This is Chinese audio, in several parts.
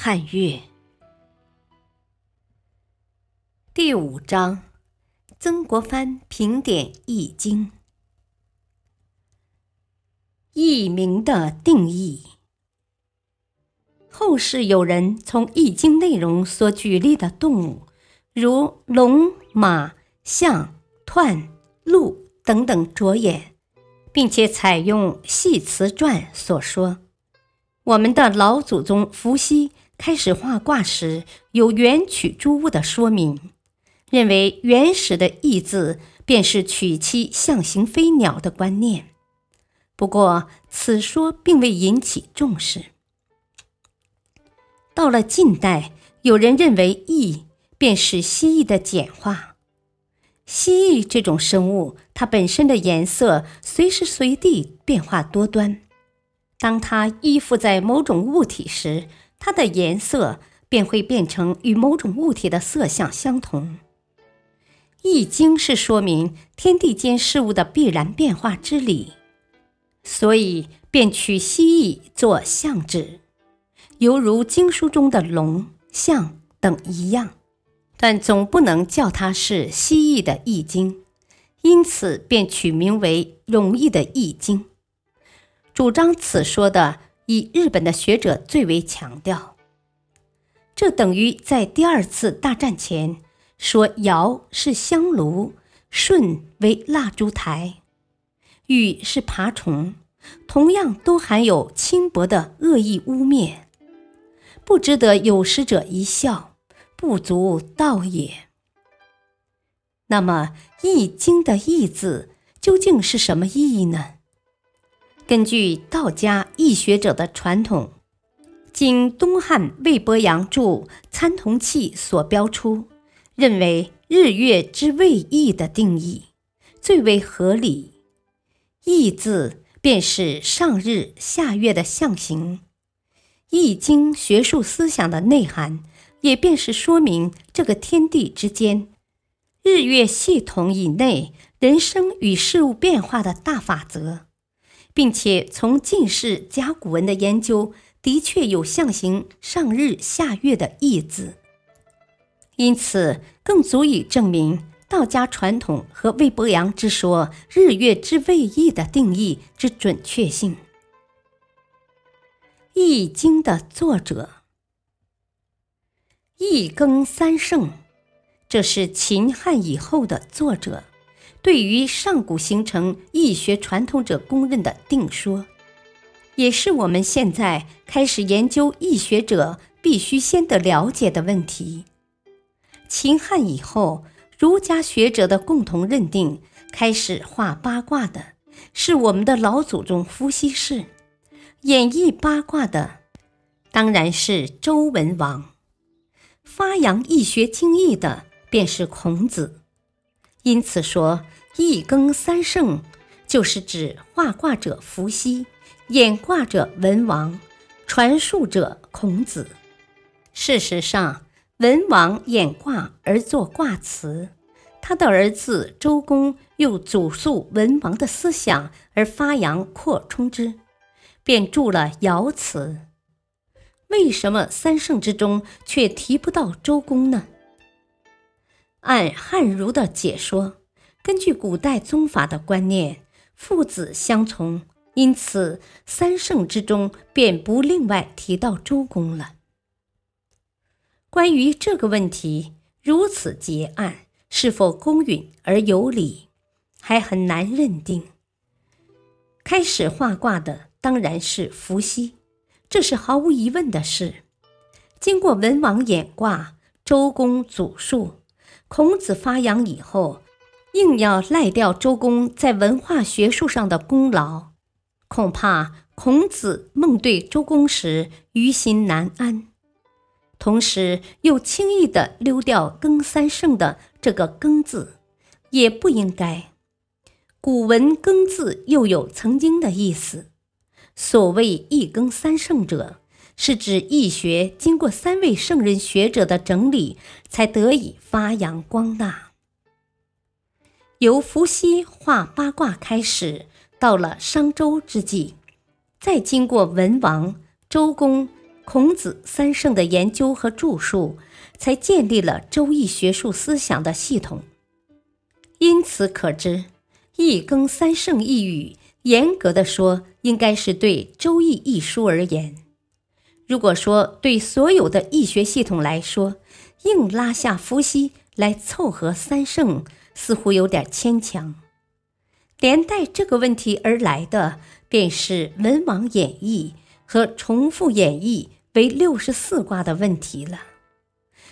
汉乐第五章：曾国藩评点《易经》。易名的定义。后世有人从《易经》内容所举例的动物，如龙、马、象、彖、鹿等等着眼，并且采用系辞传所说。我们的老祖宗伏羲开始画卦时，有元曲诸物的说明，认为原始的“易”字便是取其象形飞鸟的观念。不过，此说并未引起重视。到了近代，有人认为“易”便是蜥蜴的简化。蜥蜴这种生物，它本身的颜色随时随地变化多端。当它依附在某种物体时，它的颜色便会变成与某种物体的色相相同。易经是说明天地间事物的必然变化之理，所以便取蜥蜴做象指，犹如经书中的龙、象等一样，但总不能叫它是蜥蜴的易经，因此便取名为容易的易经。主张此说的，以日本的学者最为强调。这等于在第二次大战前说尧是香炉，舜为蜡烛台，禹是爬虫，同样都含有轻薄的恶意污蔑，不值得有识者一笑，不足道也。那么，《易经》的“易”字究竟是什么意义呢？根据道家易学者的传统，经东汉魏伯阳著《参同契》所标出，认为日月之位易的定义最为合理。易字便是上日下月的象形，易经学术思想的内涵，也便是说明这个天地之间、日月系统以内人生与事物变化的大法则。并且从近世甲骨文的研究，的确有象形上日下月的意字，因此更足以证明道家传统和魏伯阳之说“日月之谓易”的定义之准确性。《易经》的作者易更三圣，这是秦汉以后的作者。对于上古形成易学传统者公认的定说，也是我们现在开始研究易学者必须先得了解的问题。秦汉以后，儒家学者的共同认定，开始画八卦的是我们的老祖宗伏羲氏，演绎八卦的当然是周文王，发扬易学精义的便是孔子。因此说，一更三圣，就是指画卦者伏羲，演卦者文王，传述者孔子。事实上，文王演卦而作卦辞，他的儿子周公又祖述文王的思想而发扬扩充之，便著了爻辞。为什么三圣之中却提不到周公呢？按汉儒的解说，根据古代宗法的观念，父子相从，因此三圣之中便不另外提到周公了。关于这个问题，如此结案是否公允而有理，还很难认定。开始画卦的当然是伏羲，这是毫无疑问的事。经过文王演卦，周公祖述。孔子发扬以后，硬要赖掉周公在文化学术上的功劳，恐怕孔子梦对周公时于心难安。同时又轻易的溜掉“庚三圣”的这个“庚”字，也不应该。古文“庚”字又有曾经的意思。所谓“一庚三圣”者，是指易学经过三位圣人学者的整理，才得以发扬光大。由伏羲画八卦开始，到了商周之际，再经过文王、周公、孔子三圣的研究和著述，才建立了周易学术思想的系统。因此可知，“一更三圣”一语，严格的说，应该是对《周易》一书而言。如果说对所有的易学系统来说，硬拉下伏羲来凑合三圣。似乎有点牵强，连带这个问题而来的，便是文王演义和重复演绎为六十四卦的问题了。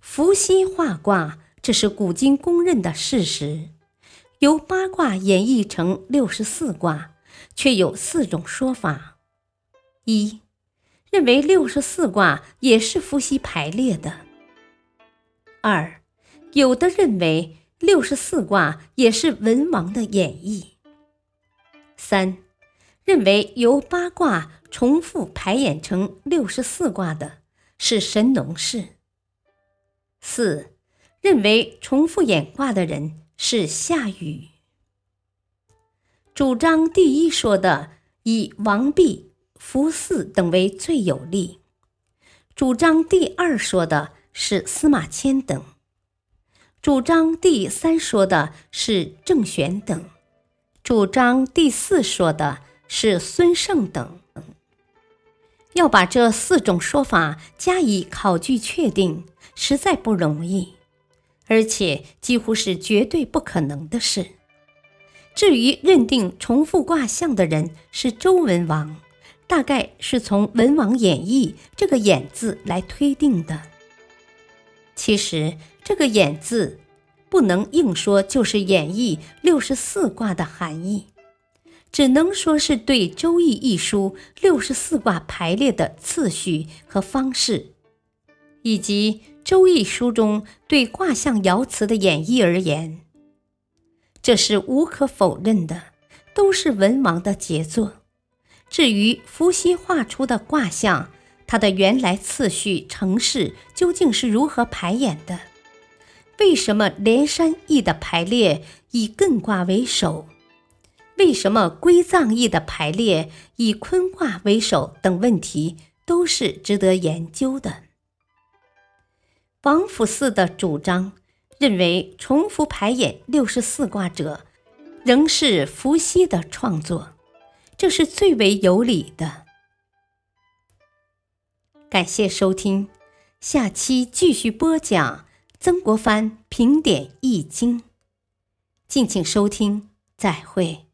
伏羲画卦，这是古今公认的事实。由八卦演绎成六十四卦，却有四种说法：一，认为六十四卦也是伏羲排列的；二，有的认为。六十四卦也是文王的演绎。三，认为由八卦重复排演成六十四卦的是神农氏。四，认为重复演卦的人是夏禹。主张第一说的以王弼、苻四等为最有力。主张第二说的是司马迁等。主张第三说的是郑玄等，主张第四说的是孙胜等。要把这四种说法加以考据确定，实在不容易，而且几乎是绝对不可能的事。至于认定重复卦象的人是周文王，大概是从文王演义这个“演”字来推定的。其实这个“演”字，不能硬说就是演绎六十四卦的含义，只能说是对《周易》一书六十四卦排列的次序和方式，以及《周易》书中对卦象爻辞的演绎而言，这是无可否认的，都是文王的杰作。至于伏羲画出的卦象，它的原来次序、程式究竟是如何排演的？为什么连山易的排列以艮卦为首？为什么归藏易的排列以坤卦为首？等问题都是值得研究的。王府四的主张认为，重复排演六十四卦者，仍是伏羲的创作，这是最为有理的。感谢收听，下期继续播讲曾国藩评点《易经》，敬请收听，再会。